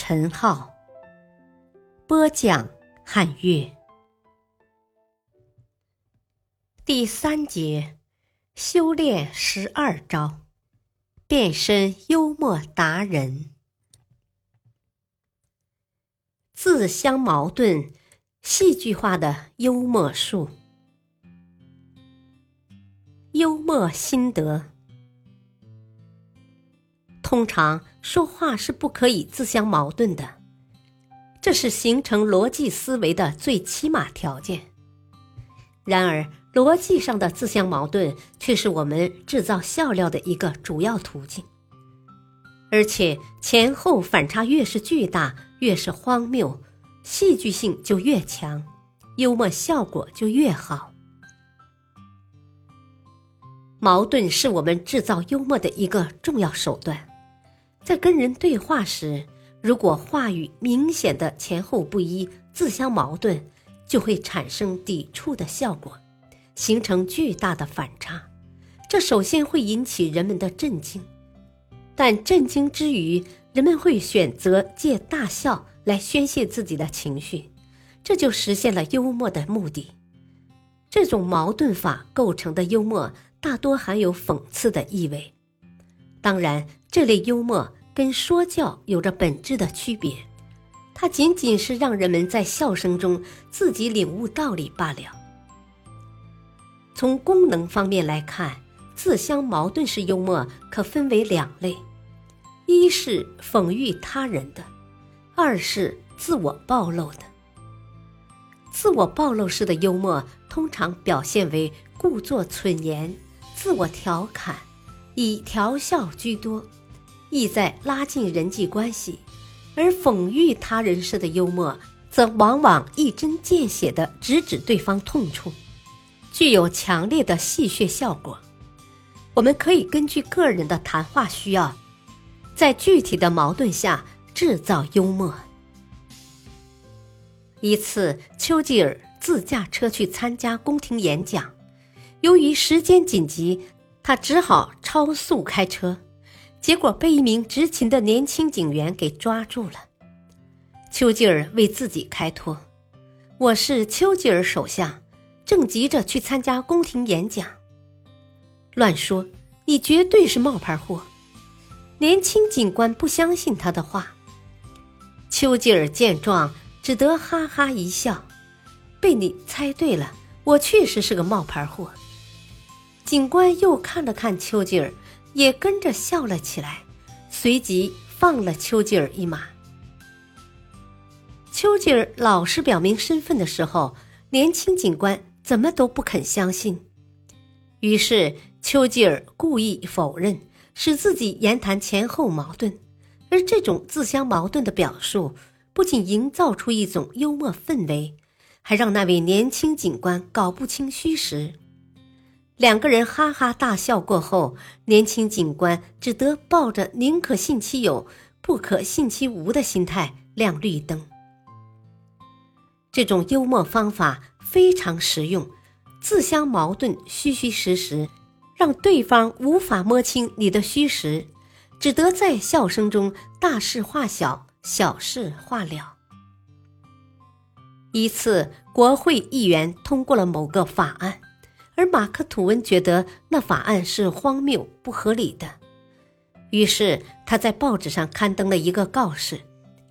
陈浩，播讲汉乐。第三节，修炼十二招，变身幽默达人。自相矛盾，戏剧化的幽默术。幽默心得：通常说话是不可以自相矛盾的，这是形成逻辑思维的最起码条件。然而，逻辑上的自相矛盾却是我们制造笑料的一个主要途径，而且前后反差越是巨大，越是荒谬，戏剧性就越强，幽默效果就越好。矛盾是我们制造幽默的一个重要手段，在跟人对话时，如果话语明显的前后不一、自相矛盾，就会产生抵触的效果，形成巨大的反差。这首先会引起人们的震惊，但震惊之余，人们会选择借大笑来宣泄自己的情绪，这就实现了幽默的目的。这种矛盾法构成的幽默。大多含有讽刺的意味，当然，这类幽默跟说教有着本质的区别，它仅仅是让人们在笑声中自己领悟道理罢了。从功能方面来看，自相矛盾式幽默可分为两类：一是讽喻他人的，二是自我暴露的。自我暴露式的幽默通常表现为故作蠢言。自我调侃，以调笑居多，意在拉近人际关系；而讽喻他人式的幽默，则往往一针见血地直指对方痛处，具有强烈的戏谑效果。我们可以根据个人的谈话需要，在具体的矛盾下制造幽默。一次，丘吉尔自驾车去参加宫廷演讲。由于时间紧急，他只好超速开车，结果被一名执勤的年轻警员给抓住了。丘吉尔为自己开脱：“我是丘吉尔首相，正急着去参加宫廷演讲。”乱说！你绝对是冒牌货！年轻警官不相信他的话。丘吉尔见状，只得哈哈一笑：“被你猜对了，我确实是个冒牌货。”警官又看了看丘吉尔，也跟着笑了起来，随即放了丘吉尔一马。丘吉尔老实表明身份的时候，年轻警官怎么都不肯相信。于是丘吉尔故意否认，使自己言谈前后矛盾。而这种自相矛盾的表述，不仅营造出一种幽默氛围，还让那位年轻警官搞不清虚实。两个人哈哈大笑过后，年轻警官只得抱着宁可信其有，不可信其无的心态亮绿灯。这种幽默方法非常实用，自相矛盾，虚虚实实，让对方无法摸清你的虚实，只得在笑声中大事化小，小事化了。一次，国会议员通过了某个法案。而马克·吐温觉得那法案是荒谬不合理的，于是他在报纸上刊登了一个告示，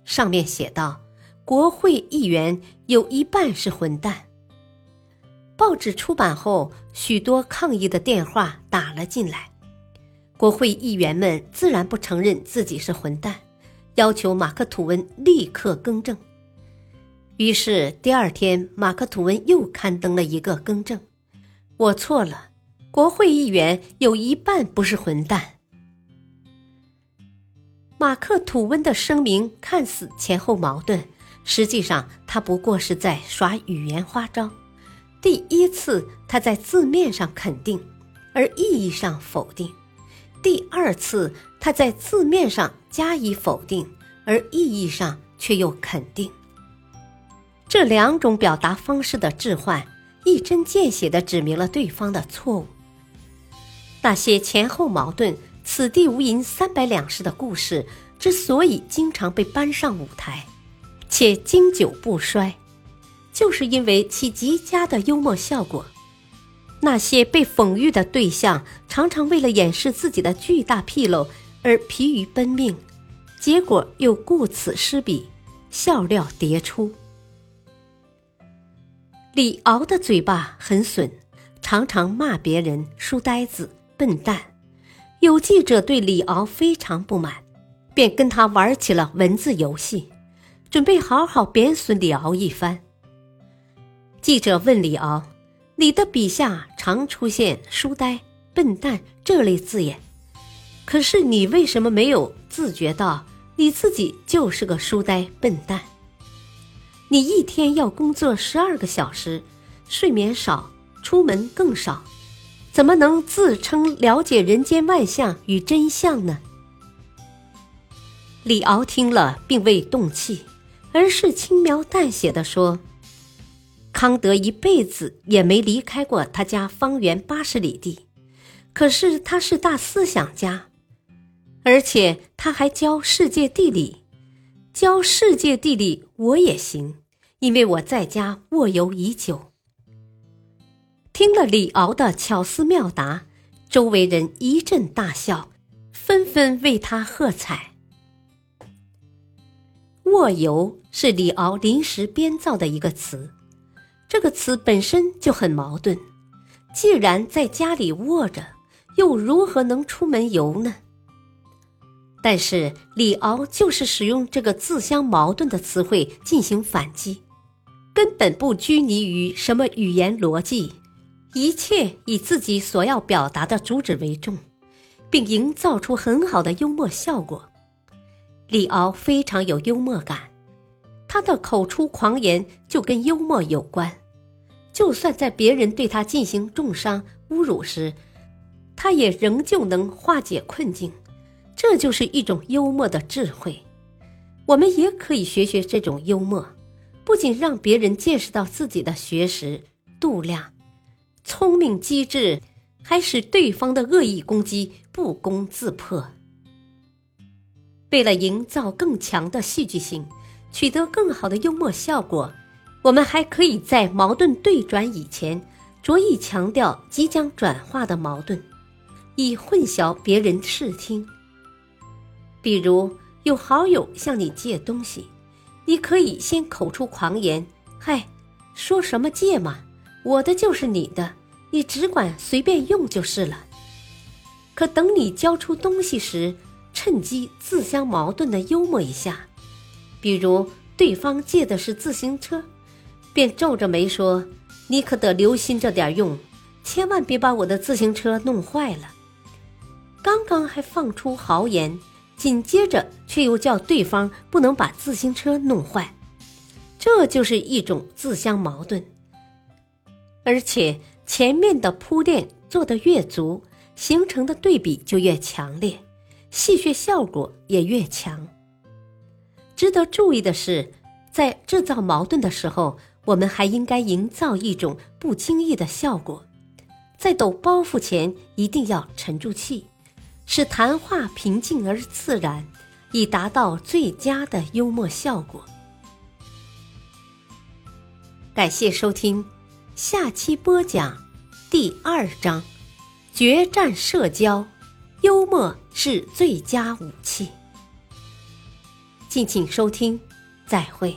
上面写道：“国会议员有一半是混蛋。”报纸出版后，许多抗议的电话打了进来，国会议员们自然不承认自己是混蛋，要求马克·吐温立刻更正。于是第二天，马克·吐温又刊登了一个更正。我错了，国会议员有一半不是混蛋。马克吐温的声明看似前后矛盾，实际上他不过是在耍语言花招。第一次，他在字面上肯定，而意义上否定；第二次，他在字面上加以否定，而意义上却又肯定。这两种表达方式的置换，一针见血地指明了对方的错误。那些前后矛盾、此地无银三百两式的故事，之所以经常被搬上舞台，且经久不衰。就是因为其极佳的幽默效果，那些被讽喻的对象常常为了掩饰自己的巨大纰漏而疲于奔命，结果又顾此失彼，笑料迭出。李敖的嘴巴很损，常常骂别人书呆子、笨蛋。有记者对李敖非常不满，便跟他玩起了文字游戏，准备好好贬损李敖一番。记者问李敖：“你的笔下常出现‘书呆’‘笨蛋’这类字眼，可是你为什么没有自觉到你自己就是个书呆笨蛋？你一天要工作十二个小时，睡眠少，出门更少，怎么能自称了解人间万象与真相呢？”李敖听了，并未动气，而是轻描淡写的说。康德一辈子也没离开过他家方圆八十里地，可是他是大思想家，而且他还教世界地理。教世界地理我也行，因为我在家卧游已久。听了李敖的巧思妙答，周围人一阵大笑，纷纷为他喝彩。卧游是李敖临时编造的一个词。这个词本身就很矛盾，既然在家里卧着，又如何能出门游呢？但是李敖就是使用这个自相矛盾的词汇进行反击，根本不拘泥于什么语言逻辑，一切以自己所要表达的主旨为重，并营造出很好的幽默效果。李敖非常有幽默感。他的口出狂言就跟幽默有关，就算在别人对他进行重伤、侮辱时，他也仍旧能化解困境。这就是一种幽默的智慧。我们也可以学学这种幽默，不仅让别人见识到自己的学识、度量、聪明机智，还使对方的恶意攻击不攻自破。为了营造更强的戏剧性。取得更好的幽默效果，我们还可以在矛盾对转以前，着意强调即将转化的矛盾，以混淆别人视听。比如，有好友向你借东西，你可以先口出狂言：“嗨，说什么借嘛，我的就是你的，你只管随便用就是了。”可等你交出东西时，趁机自相矛盾的幽默一下。比如对方借的是自行车，便皱着眉说：“你可得留心着点用，千万别把我的自行车弄坏了。”刚刚还放出豪言，紧接着却又叫对方不能把自行车弄坏，这就是一种自相矛盾。而且前面的铺垫做得越足，形成的对比就越强烈，戏谑效果也越强。值得注意的是，在制造矛盾的时候，我们还应该营造一种不经意的效果，在抖包袱前一定要沉住气，使谈话平静而自然，以达到最佳的幽默效果。感谢收听，下期播讲第二章：决战社交，幽默是最佳武器。敬请收听，再会。